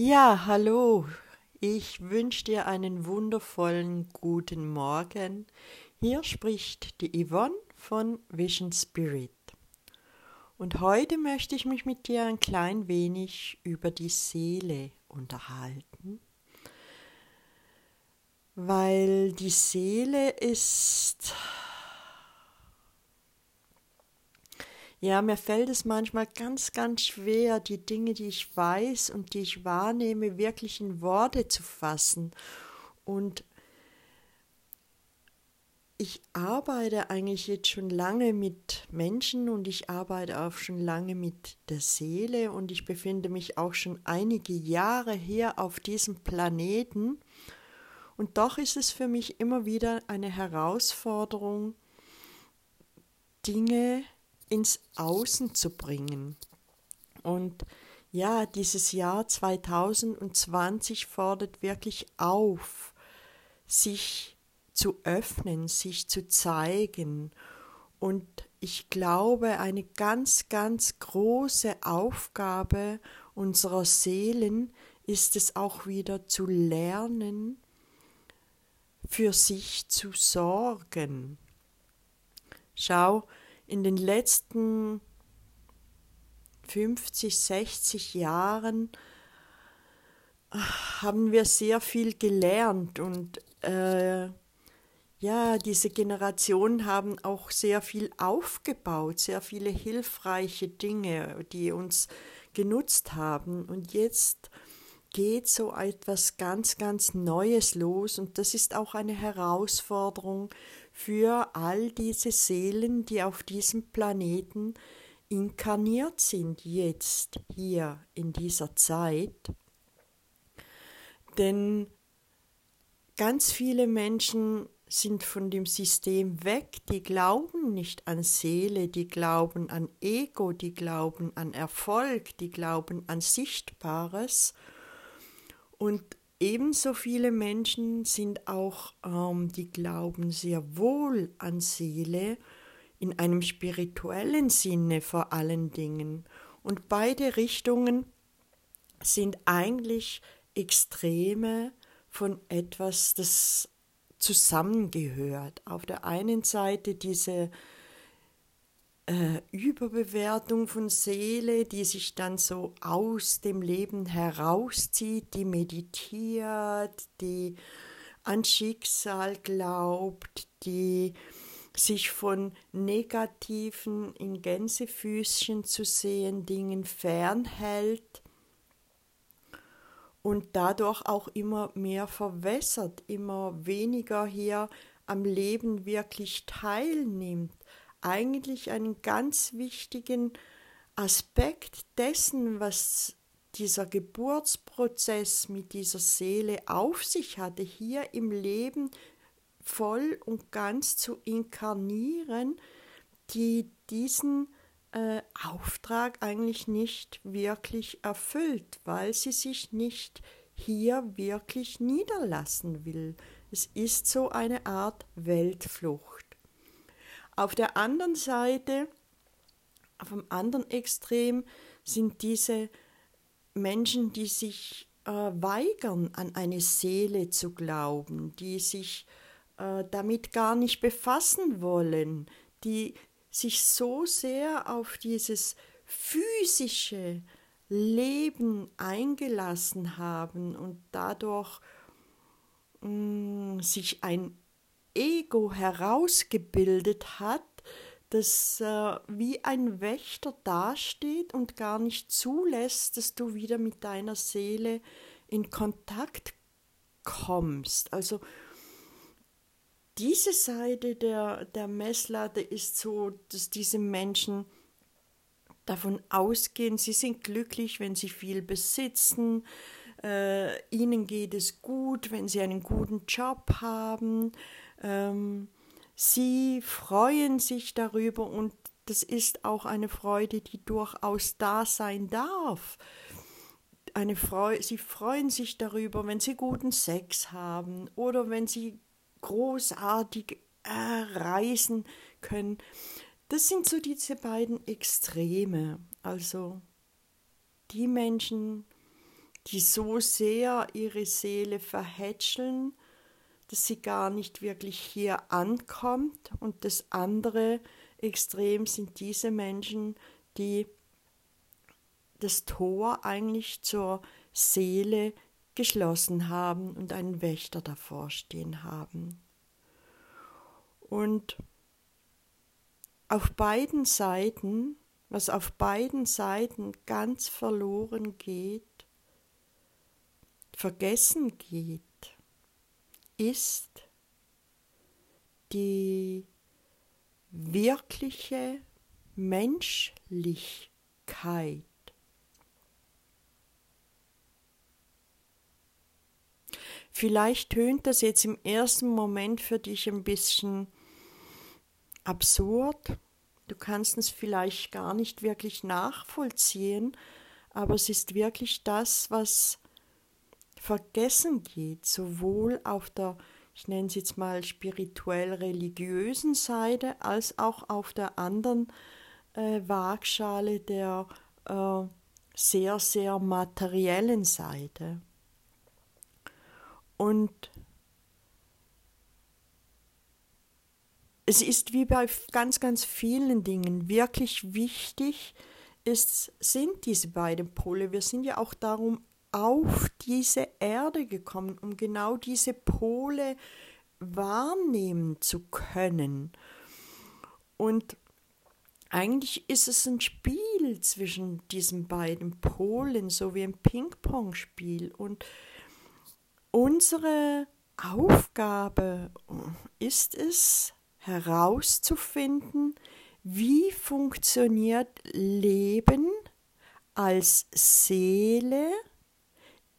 Ja, hallo. Ich wünsche dir einen wundervollen guten Morgen. Hier spricht die Yvonne von Vision Spirit. Und heute möchte ich mich mit dir ein klein wenig über die Seele unterhalten, weil die Seele ist Ja, mir fällt es manchmal ganz, ganz schwer, die Dinge, die ich weiß und die ich wahrnehme, wirklich in Worte zu fassen. Und ich arbeite eigentlich jetzt schon lange mit Menschen und ich arbeite auch schon lange mit der Seele und ich befinde mich auch schon einige Jahre hier auf diesem Planeten. Und doch ist es für mich immer wieder eine Herausforderung, Dinge ins Außen zu bringen. Und ja, dieses Jahr 2020 fordert wirklich auf, sich zu öffnen, sich zu zeigen. Und ich glaube, eine ganz, ganz große Aufgabe unserer Seelen ist es auch wieder zu lernen, für sich zu sorgen. Schau, in den letzten 50, 60 Jahren äh, haben wir sehr viel gelernt und äh, ja, diese Generationen haben auch sehr viel aufgebaut, sehr viele hilfreiche Dinge, die uns genutzt haben. Und jetzt geht so etwas ganz, ganz Neues los und das ist auch eine Herausforderung für all diese Seelen, die auf diesem Planeten inkarniert sind, jetzt hier in dieser Zeit. Denn ganz viele Menschen sind von dem System weg, die glauben nicht an Seele, die glauben an Ego, die glauben an Erfolg, die glauben an Sichtbares. Und Ebenso viele Menschen sind auch, ähm, die glauben sehr wohl an Seele, in einem spirituellen Sinne vor allen Dingen. Und beide Richtungen sind eigentlich Extreme von etwas, das zusammengehört. Auf der einen Seite diese äh, Überbewertung von Seele, die sich dann so aus dem Leben herauszieht, die meditiert, die an Schicksal glaubt, die sich von negativen, in Gänsefüßchen zu sehen Dingen fernhält und dadurch auch immer mehr verwässert, immer weniger hier am Leben wirklich teilnimmt eigentlich einen ganz wichtigen Aspekt dessen, was dieser Geburtsprozess mit dieser Seele auf sich hatte, hier im Leben voll und ganz zu inkarnieren, die diesen äh, Auftrag eigentlich nicht wirklich erfüllt, weil sie sich nicht hier wirklich niederlassen will. Es ist so eine Art Weltflucht. Auf der anderen Seite, auf dem anderen Extrem, sind diese Menschen, die sich äh, weigern, an eine Seele zu glauben, die sich äh, damit gar nicht befassen wollen, die sich so sehr auf dieses physische Leben eingelassen haben und dadurch mh, mm, sich ein Ego herausgebildet hat, das äh, wie ein Wächter dasteht und gar nicht zulässt, dass du wieder mit deiner Seele in Kontakt kommst. Also diese Seite der, der Messlatte ist so, dass diese Menschen davon ausgehen, sie sind glücklich, wenn sie viel besitzen, äh, ihnen geht es gut, wenn sie einen guten Job haben, ähm, sie freuen sich darüber und das ist auch eine Freude, die durchaus da sein darf. Eine Freude, sie freuen sich darüber, wenn sie guten Sex haben oder wenn sie großartig äh, reisen können. Das sind so diese beiden Extreme. Also die Menschen, die so sehr ihre Seele verhätscheln, dass sie gar nicht wirklich hier ankommt. Und das andere Extrem sind diese Menschen, die das Tor eigentlich zur Seele geschlossen haben und einen Wächter davor stehen haben. Und auf beiden Seiten, was auf beiden Seiten ganz verloren geht, vergessen geht, ist die wirkliche Menschlichkeit. Vielleicht tönt das jetzt im ersten Moment für dich ein bisschen absurd. Du kannst es vielleicht gar nicht wirklich nachvollziehen, aber es ist wirklich das, was vergessen geht, sowohl auf der, ich nenne es jetzt mal spirituell-religiösen Seite, als auch auf der anderen äh, Waagschale der äh, sehr, sehr materiellen Seite. Und es ist wie bei ganz, ganz vielen Dingen wirklich wichtig, ist, sind diese beiden Pole. Wir sind ja auch darum auf diese Erde gekommen, um genau diese Pole wahrnehmen zu können. Und eigentlich ist es ein Spiel zwischen diesen beiden Polen, so wie ein Ping-Pong-Spiel. Und unsere Aufgabe ist es, herauszufinden, wie funktioniert Leben als Seele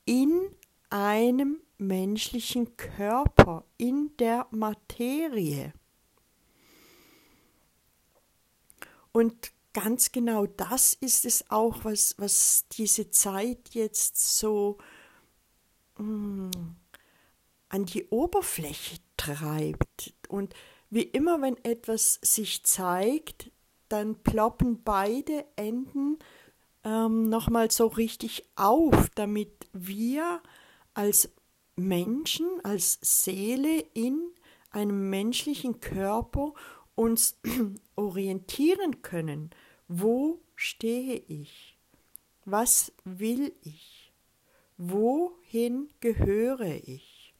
in einem menschlichen Körper, in der Materie. Und ganz genau das ist es auch, was, was diese Zeit jetzt so mh, mm, an die Oberfläche treibt. Und wie immer, wenn etwas sich zeigt, dann ploppen beide Enden ähm, nochmal so richtig auf, damit wir als Menschen, als Seele in einem menschlichen Körper uns orientieren können. Wo stehe ich? Was will ich? Wohin gehöre ich?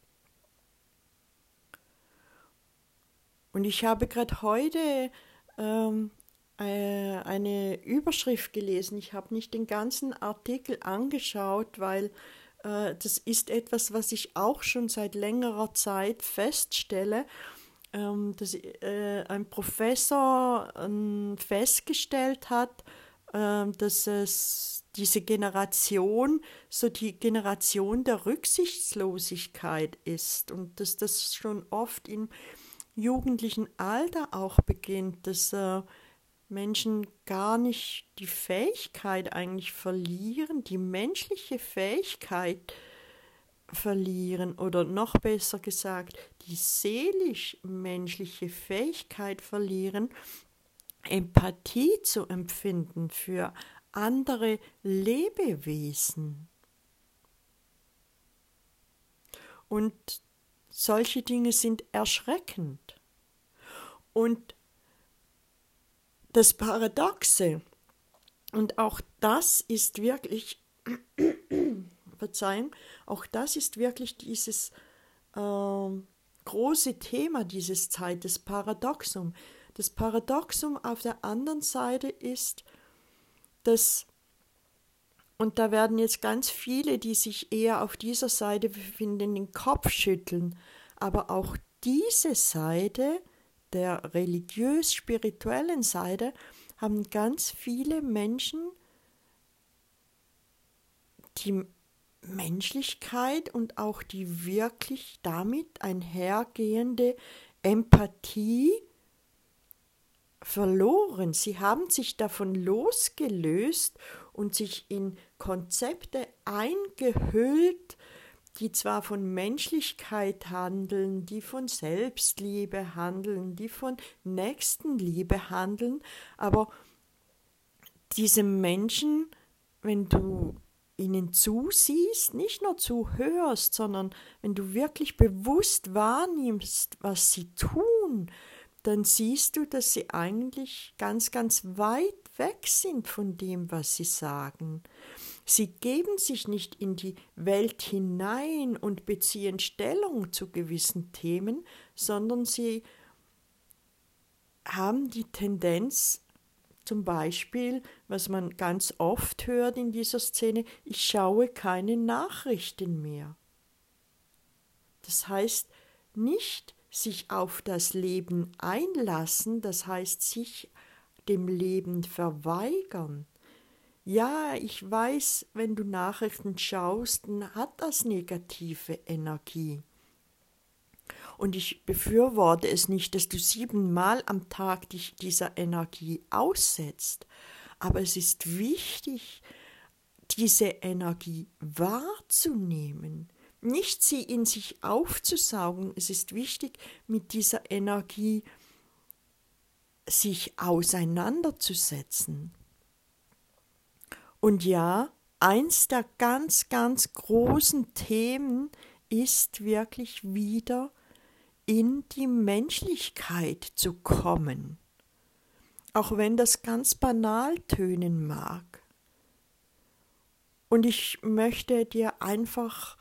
Und ich habe gerade heute ähm, äh, eine Überschrift gelesen. Ich habe nicht den ganzen Artikel angeschaut, weil äh, das ist etwas, was ich auch schon seit längerer Zeit feststelle, ähm, dass äh, ein Professor äh, festgestellt hat, ähm, dass es diese Generation so die Generation der Rücksichtslosigkeit ist und dass das schon oft im jugendlichen Alter auch beginnt, dass äh, Menschen gar nicht die Fähigkeit eigentlich verlieren, die menschliche Fähigkeit verlieren oder noch besser gesagt, die seelisch-menschliche Fähigkeit verlieren, Empathie zu empfinden für andere Lebewesen. Und solche Dinge sind erschreckend. Und das Paradoxe, und auch das ist wirklich, Verzeihung, auch das ist wirklich dieses äh, große Thema dieses Zeit, das Paradoxum. Das Paradoxum auf der anderen Seite ist, dass, und da werden jetzt ganz viele, die sich eher auf dieser Seite befinden, den Kopf schütteln, aber auch diese Seite der religiös-spirituellen Seite haben ganz viele Menschen die Menschlichkeit und auch die wirklich damit einhergehende Empathie verloren. Sie haben sich davon losgelöst und sich in Konzepte eingehüllt, die zwar von Menschlichkeit handeln, die von Selbstliebe handeln, die von Nächstenliebe handeln, aber diese Menschen, wenn du ihnen zusiehst, nicht nur zuhörst, sondern wenn du wirklich bewusst wahrnimmst, was sie tun, dann siehst du, dass sie eigentlich ganz, ganz weit weg sind von dem, was sie sagen. Sie geben sich nicht in die Welt hinein und beziehen Stellung zu gewissen Themen, sondern sie haben die Tendenz, zum Beispiel, was man ganz oft hört in dieser Szene, ich schaue keine Nachrichten mehr. Das heißt nicht sich auf das Leben einlassen, das heißt sich dem Leben verweigern. Ja, ich weiß, wenn du Nachrichten schaust, dann hat das negative Energie. Und ich befürworte es nicht, dass du siebenmal am Tag dich dieser Energie aussetzt. Aber es ist wichtig, diese Energie wahrzunehmen, nicht sie in sich aufzusaugen. Es ist wichtig, mit dieser Energie sich auseinanderzusetzen. Und ja, eins der ganz, ganz großen Themen ist wirklich wieder in die Menschlichkeit zu kommen, auch wenn das ganz banal tönen mag. Und ich möchte dir einfach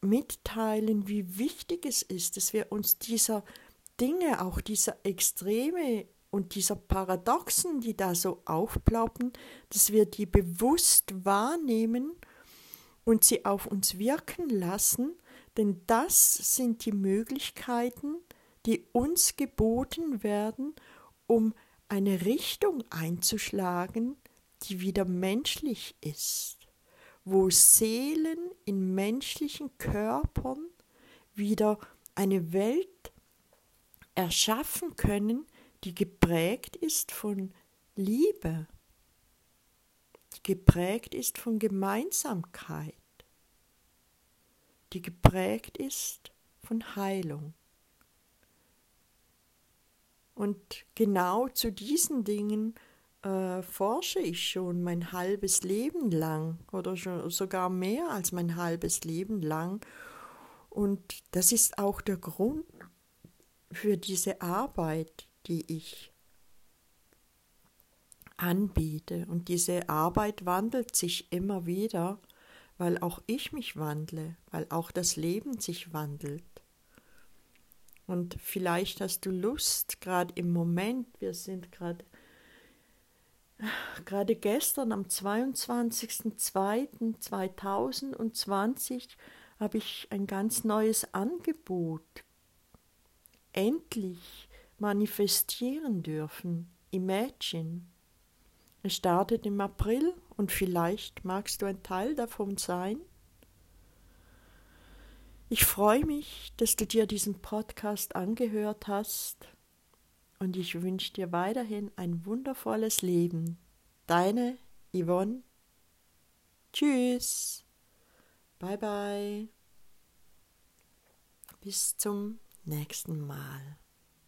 mitteilen, wie wichtig es ist, dass wir uns dieser Dinge, auch dieser Extreme und dieser Paradoxen, die da so aufploppen, dass wir die bewusst wahrnehmen und sie auf uns wirken lassen denn das sind die Möglichkeiten, die uns geboten werden, um eine Richtung einzuschlagen, die wieder menschlich ist, wo Seelen in menschlichen Körpern wieder eine Welt erschaffen können, die geprägt ist von Liebe, die geprägt ist von Gemeinsamkeit, die geprägt ist von Heilung. Und genau zu diesen Dingen äh, forsche ich schon mein halbes Leben lang oder sogar mehr als mein halbes Leben lang. Und das ist auch der Grund für diese Arbeit, die ich anbiete. Und diese Arbeit wandelt sich immer wieder weil auch ich mich wandle, weil auch das Leben sich wandelt. Und vielleicht hast du Lust, gerade im Moment, wir sind gerade gerade gestern am 22.02.2020 habe ich ein ganz neues Angebot endlich manifestieren dürfen. Imagine. Es startet im April und vielleicht magst du ein Teil davon sein. Ich freue mich, dass du dir diesen Podcast angehört hast und ich wünsche dir weiterhin ein wundervolles Leben. Deine Yvonne. Tschüss. Bye bye. Bis zum nächsten Mal.